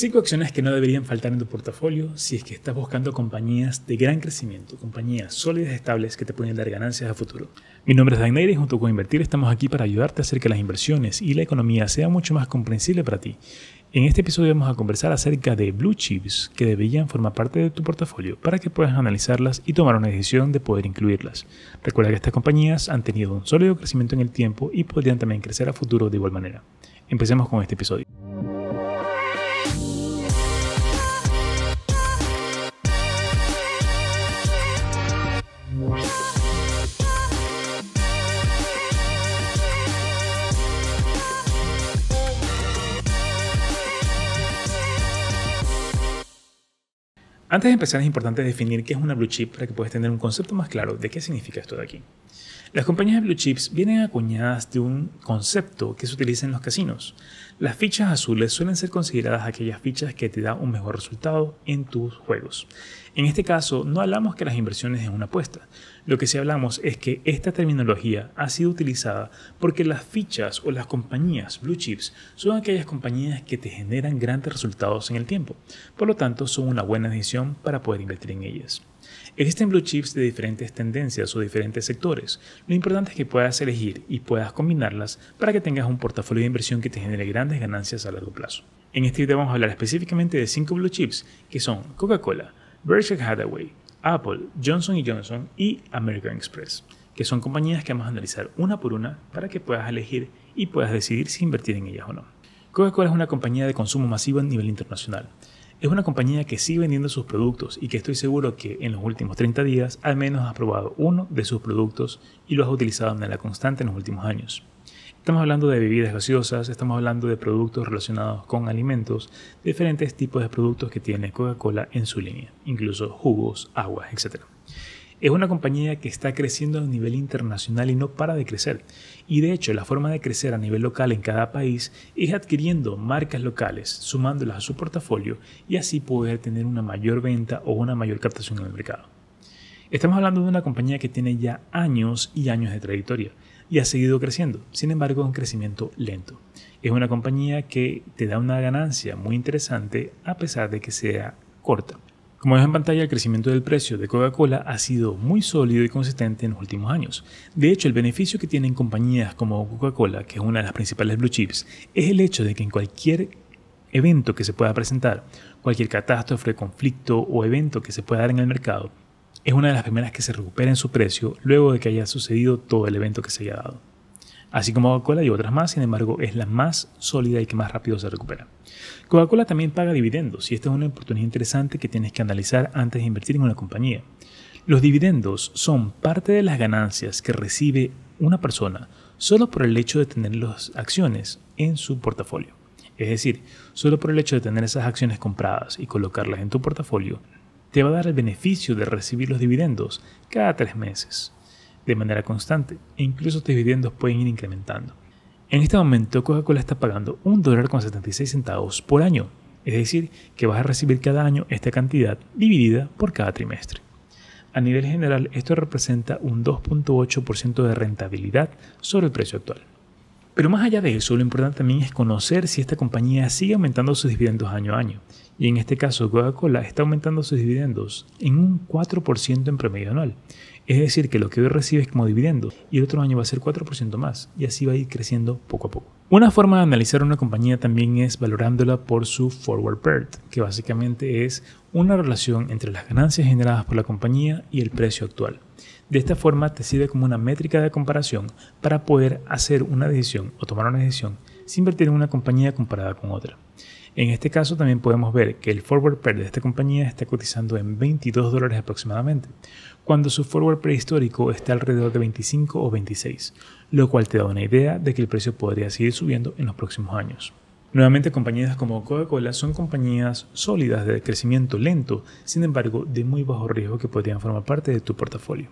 Cinco acciones que no deberían faltar en tu portafolio si es que estás buscando compañías de gran crecimiento, compañías sólidas y estables que te pueden dar ganancias a futuro. Mi nombre es Dan y junto con Invertir estamos aquí para ayudarte a hacer que las inversiones y la economía sea mucho más comprensible para ti. En este episodio vamos a conversar acerca de blue chips que deberían formar parte de tu portafolio para que puedas analizarlas y tomar una decisión de poder incluirlas. Recuerda que estas compañías han tenido un sólido crecimiento en el tiempo y podrían también crecer a futuro de igual manera. Empecemos con este episodio. Antes de empezar es importante definir qué es una blue chip para que puedas tener un concepto más claro de qué significa esto de aquí. Las compañías de blue chips vienen acuñadas de un concepto que se utiliza en los casinos. Las fichas azules suelen ser consideradas aquellas fichas que te dan un mejor resultado en tus juegos. En este caso, no hablamos que las inversiones es una apuesta. Lo que sí hablamos es que esta terminología ha sido utilizada porque las fichas o las compañías blue chips son aquellas compañías que te generan grandes resultados en el tiempo. Por lo tanto, son una buena decisión para poder invertir en ellas. Existen blue chips de diferentes tendencias o diferentes sectores. Lo importante es que puedas elegir y puedas combinarlas para que tengas un portafolio de inversión que te genere grandes ganancias a largo plazo. En este video vamos a hablar específicamente de 5 blue chips que son Coca-Cola, Berkshire Hathaway, Apple, Johnson Johnson y American Express, que son compañías que vamos a analizar una por una para que puedas elegir y puedas decidir si invertir en ellas o no. Coca-Cola es una compañía de consumo masivo a nivel internacional. Es una compañía que sigue vendiendo sus productos y que estoy seguro que en los últimos 30 días al menos has probado uno de sus productos y lo has utilizado de manera constante en los últimos años. Estamos hablando de bebidas gaseosas, estamos hablando de productos relacionados con alimentos, diferentes tipos de productos que tiene Coca-Cola en su línea, incluso jugos, aguas, etc. Es una compañía que está creciendo a nivel internacional y no para de crecer. Y de hecho, la forma de crecer a nivel local en cada país es adquiriendo marcas locales, sumándolas a su portafolio y así poder tener una mayor venta o una mayor captación en el mercado. Estamos hablando de una compañía que tiene ya años y años de trayectoria y ha seguido creciendo, sin embargo, un crecimiento lento. Es una compañía que te da una ganancia muy interesante a pesar de que sea corta. Como ves en pantalla, el crecimiento del precio de Coca-Cola ha sido muy sólido y consistente en los últimos años. De hecho, el beneficio que tienen compañías como Coca-Cola, que es una de las principales blue chips, es el hecho de que en cualquier evento que se pueda presentar, cualquier catástrofe, conflicto o evento que se pueda dar en el mercado, es una de las primeras que se recupera en su precio luego de que haya sucedido todo el evento que se haya dado así como Coca-Cola y otras más, sin embargo es la más sólida y que más rápido se recupera. Coca-Cola también paga dividendos y esta es una oportunidad interesante que tienes que analizar antes de invertir en una compañía. Los dividendos son parte de las ganancias que recibe una persona solo por el hecho de tener las acciones en su portafolio. Es decir, solo por el hecho de tener esas acciones compradas y colocarlas en tu portafolio, te va a dar el beneficio de recibir los dividendos cada tres meses de manera constante e incluso tus dividendos pueden ir incrementando. En este momento Coca-Cola está pagando un dólar con 76 centavos por año, es decir, que vas a recibir cada año esta cantidad dividida por cada trimestre. A nivel general, esto representa un 2.8% de rentabilidad sobre el precio actual. Pero más allá de eso, lo importante también es conocer si esta compañía sigue aumentando sus dividendos año a año. Y en este caso, Coca-Cola está aumentando sus dividendos en un 4% en promedio anual. Es decir, que lo que hoy recibes como dividendo y el otro año va a ser 4% más y así va a ir creciendo poco a poco. Una forma de analizar una compañía también es valorándola por su forward PERT, que básicamente es una relación entre las ganancias generadas por la compañía y el precio actual. De esta forma te sirve como una métrica de comparación para poder hacer una decisión o tomar una decisión sin invertir en una compañía comparada con otra. En este caso también podemos ver que el forward pair de esta compañía está cotizando en 22 dólares aproximadamente, cuando su forward prehistórico está alrededor de 25 o 26, lo cual te da una idea de que el precio podría seguir subiendo en los próximos años. Nuevamente, compañías como Coca-Cola son compañías sólidas de crecimiento lento, sin embargo, de muy bajo riesgo que podrían formar parte de tu portafolio.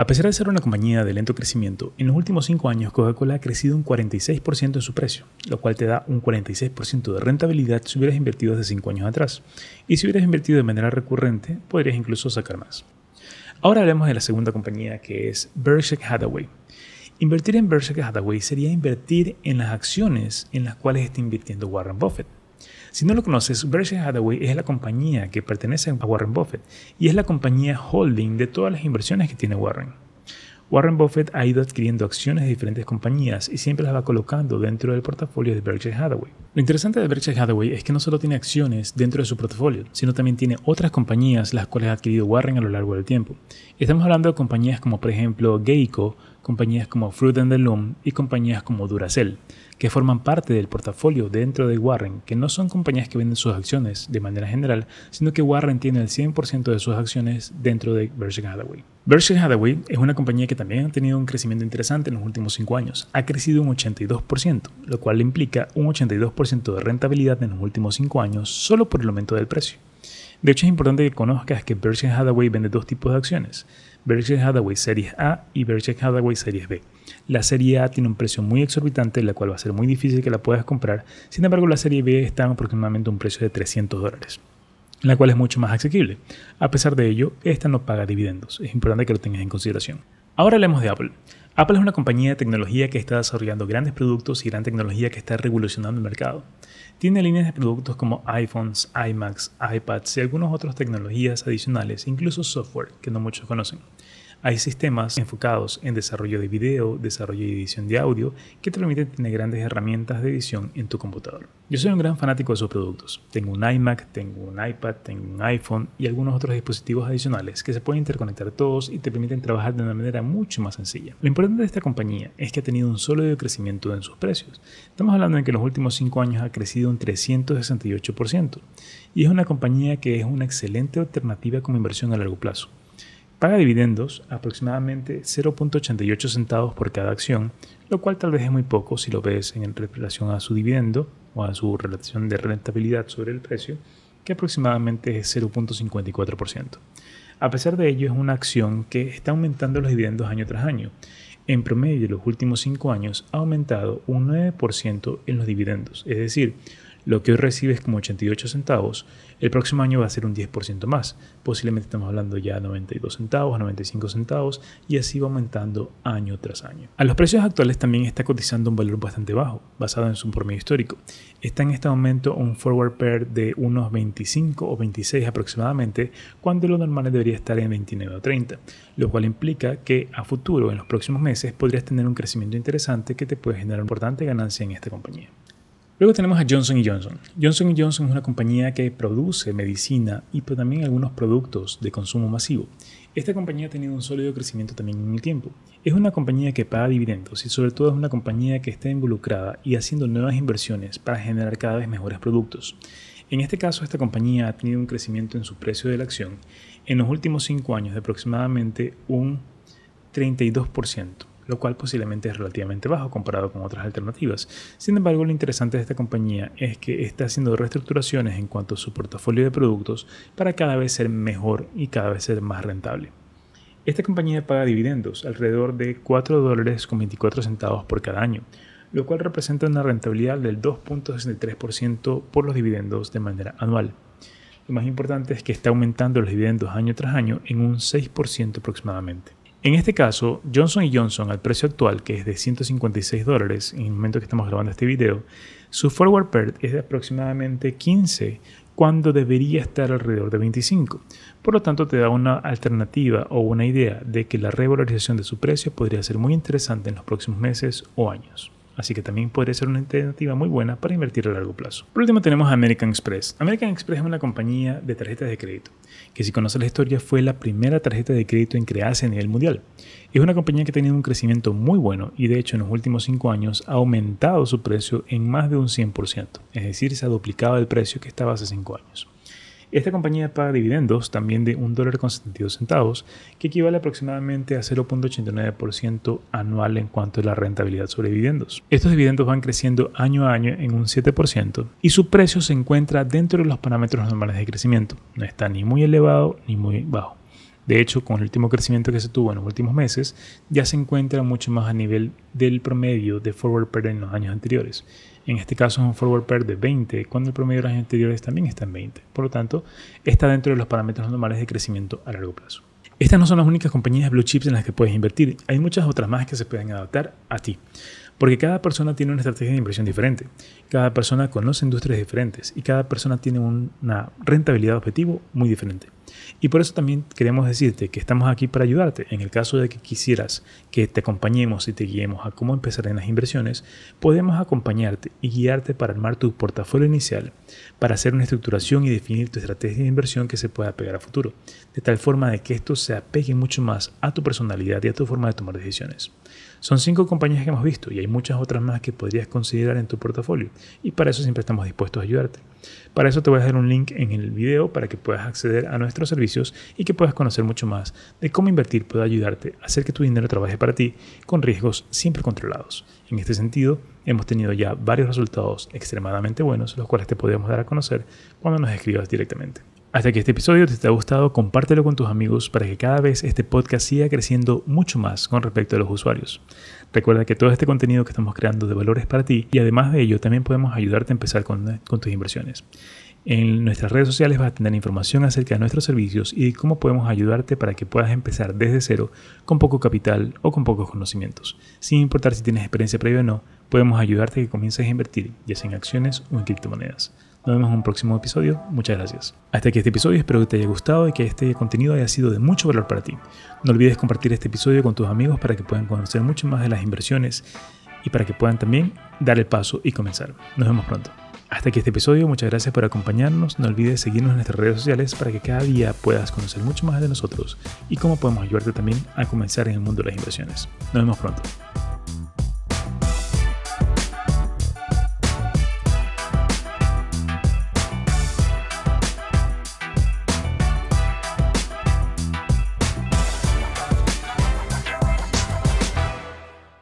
A pesar de ser una compañía de lento crecimiento, en los últimos 5 años Coca-Cola ha crecido un 46% en su precio, lo cual te da un 46% de rentabilidad si hubieras invertido hace 5 años atrás. Y si hubieras invertido de manera recurrente, podrías incluso sacar más. Ahora hablemos de la segunda compañía que es Berkshire Hathaway. Invertir en Berkshire Hathaway sería invertir en las acciones en las cuales está invirtiendo Warren Buffett. Si no lo conoces, Berkshire Hathaway es la compañía que pertenece a Warren Buffett y es la compañía holding de todas las inversiones que tiene Warren. Warren Buffett ha ido adquiriendo acciones de diferentes compañías y siempre las va colocando dentro del portafolio de Berkshire Hathaway. Lo interesante de Berkshire Hathaway es que no solo tiene acciones dentro de su portafolio, sino también tiene otras compañías las cuales ha adquirido Warren a lo largo del tiempo. Estamos hablando de compañías como por ejemplo Geico, compañías como Fruit and the Loom y compañías como Duracell que forman parte del portafolio dentro de Warren, que no son compañías que venden sus acciones de manera general, sino que Warren tiene el 100% de sus acciones dentro de Berkshire Hathaway. Berkshire Hathaway es una compañía que también ha tenido un crecimiento interesante en los últimos 5 años. Ha crecido un 82%, lo cual implica un 82% de rentabilidad en los últimos 5 años solo por el aumento del precio. De hecho, es importante que conozcas que Berkshire Hathaway vende dos tipos de acciones, Berkshire Hathaway Series A y Berkshire Hathaway Series B. La serie A tiene un precio muy exorbitante, la cual va a ser muy difícil que la puedas comprar. Sin embargo, la serie B está aproximadamente a un precio de 300 dólares, la cual es mucho más asequible. A pesar de ello, esta no paga dividendos. Es importante que lo tengas en consideración. Ahora hablemos de Apple. Apple es una compañía de tecnología que está desarrollando grandes productos y gran tecnología que está revolucionando el mercado. Tiene líneas de productos como iPhones, iMacs, iPads y algunas otras tecnologías adicionales, incluso software que no muchos conocen. Hay sistemas enfocados en desarrollo de video, desarrollo y edición de audio que te permiten tener grandes herramientas de edición en tu computador. Yo soy un gran fanático de esos productos. Tengo un iMac, tengo un iPad, tengo un iPhone y algunos otros dispositivos adicionales que se pueden interconectar todos y te permiten trabajar de una manera mucho más sencilla. Lo importante de esta compañía es que ha tenido un sólido crecimiento en sus precios. Estamos hablando de que en los últimos 5 años ha crecido un 368% y es una compañía que es una excelente alternativa como inversión a largo plazo. Paga dividendos aproximadamente 0.88 centavos por cada acción, lo cual tal vez es muy poco si lo ves en relación a su dividendo o a su relación de rentabilidad sobre el precio, que aproximadamente es 0.54%. A pesar de ello, es una acción que está aumentando los dividendos año tras año. En promedio, en los últimos 5 años ha aumentado un 9% en los dividendos, es decir, lo que hoy recibes como 88 centavos, el próximo año va a ser un 10% más. Posiblemente estamos hablando ya de 92 centavos, 95 centavos y así va aumentando año tras año. A los precios actuales también está cotizando un valor bastante bajo, basado en su promedio histórico. Está en este momento un forward pair de unos 25 o 26 aproximadamente, cuando lo normal debería estar en 29 o 30, lo cual implica que a futuro, en los próximos meses, podrías tener un crecimiento interesante que te puede generar una importante ganancia en esta compañía. Luego tenemos a Johnson Johnson. Johnson Johnson es una compañía que produce medicina y también algunos productos de consumo masivo. Esta compañía ha tenido un sólido crecimiento también en el tiempo. Es una compañía que paga dividendos y sobre todo es una compañía que está involucrada y haciendo nuevas inversiones para generar cada vez mejores productos. En este caso, esta compañía ha tenido un crecimiento en su precio de la acción en los últimos 5 años de aproximadamente un 32% lo cual posiblemente es relativamente bajo comparado con otras alternativas. Sin embargo, lo interesante de esta compañía es que está haciendo reestructuraciones en cuanto a su portafolio de productos para cada vez ser mejor y cada vez ser más rentable. Esta compañía paga dividendos alrededor de 4 dólares con 24 centavos por cada año, lo cual representa una rentabilidad del 2.63% por los dividendos de manera anual. Lo más importante es que está aumentando los dividendos año tras año en un 6% aproximadamente. En este caso, Johnson Johnson al precio actual, que es de 156 dólares en el momento que estamos grabando este video, su forward PERT es de aproximadamente 15 cuando debería estar alrededor de 25. Por lo tanto, te da una alternativa o una idea de que la revalorización de su precio podría ser muy interesante en los próximos meses o años así que también podría ser una alternativa muy buena para invertir a largo plazo. Por último tenemos American Express. American Express es una compañía de tarjetas de crédito, que si conoces la historia fue la primera tarjeta de crédito en crearse a nivel mundial. Es una compañía que ha tenido un crecimiento muy bueno y de hecho en los últimos 5 años ha aumentado su precio en más de un 100%, es decir, se ha duplicado el precio que estaba hace 5 años. Esta compañía paga dividendos también de $1.72, centavos, que equivale aproximadamente a 0.89% anual en cuanto a la rentabilidad sobre dividendos. Estos dividendos van creciendo año a año en un 7% y su precio se encuentra dentro de los parámetros normales de crecimiento. No está ni muy elevado ni muy bajo. De hecho, con el último crecimiento que se tuvo en los últimos meses, ya se encuentra mucho más a nivel del promedio de forward pair en los años anteriores. En este caso es un forward pair de 20, cuando el promedio de los años anteriores también está en 20. Por lo tanto, está dentro de los parámetros normales de crecimiento a largo plazo. Estas no son las únicas compañías blue chips en las que puedes invertir. Hay muchas otras más que se pueden adaptar a ti. Porque cada persona tiene una estrategia de inversión diferente, cada persona conoce industrias diferentes y cada persona tiene una rentabilidad objetivo muy diferente. Y por eso también queremos decirte que estamos aquí para ayudarte. En el caso de que quisieras que te acompañemos y te guiemos a cómo empezar en las inversiones, podemos acompañarte y guiarte para armar tu portafolio inicial, para hacer una estructuración y definir tu estrategia de inversión que se pueda pegar a futuro, de tal forma de que esto se apegue mucho más a tu personalidad y a tu forma de tomar decisiones. Son cinco compañías que hemos visto y hay muchas otras más que podrías considerar en tu portafolio y para eso siempre estamos dispuestos a ayudarte. Para eso te voy a dejar un link en el video para que puedas acceder a nuestros servicios y que puedas conocer mucho más de cómo invertir puede ayudarte a hacer que tu dinero trabaje para ti con riesgos siempre controlados. En este sentido, hemos tenido ya varios resultados extremadamente buenos, los cuales te podemos dar a conocer cuando nos escribas directamente. Hasta que este episodio te haya gustado, compártelo con tus amigos para que cada vez este podcast siga creciendo mucho más con respecto a los usuarios. Recuerda que todo este contenido que estamos creando de valores para ti y además de ello también podemos ayudarte a empezar con, con tus inversiones. En nuestras redes sociales vas a tener información acerca de nuestros servicios y de cómo podemos ayudarte para que puedas empezar desde cero con poco capital o con pocos conocimientos. Sin importar si tienes experiencia previa o no, podemos ayudarte a que comiences a invertir, ya sea en acciones o en criptomonedas. Nos vemos en un próximo episodio. Muchas gracias. Hasta aquí este episodio. Espero que te haya gustado y que este contenido haya sido de mucho valor para ti. No olvides compartir este episodio con tus amigos para que puedan conocer mucho más de las inversiones y para que puedan también dar el paso y comenzar. Nos vemos pronto. Hasta aquí este episodio, muchas gracias por acompañarnos. No olvides seguirnos en nuestras redes sociales para que cada día puedas conocer mucho más de nosotros y cómo podemos ayudarte también a comenzar en el mundo de las inversiones. Nos vemos pronto.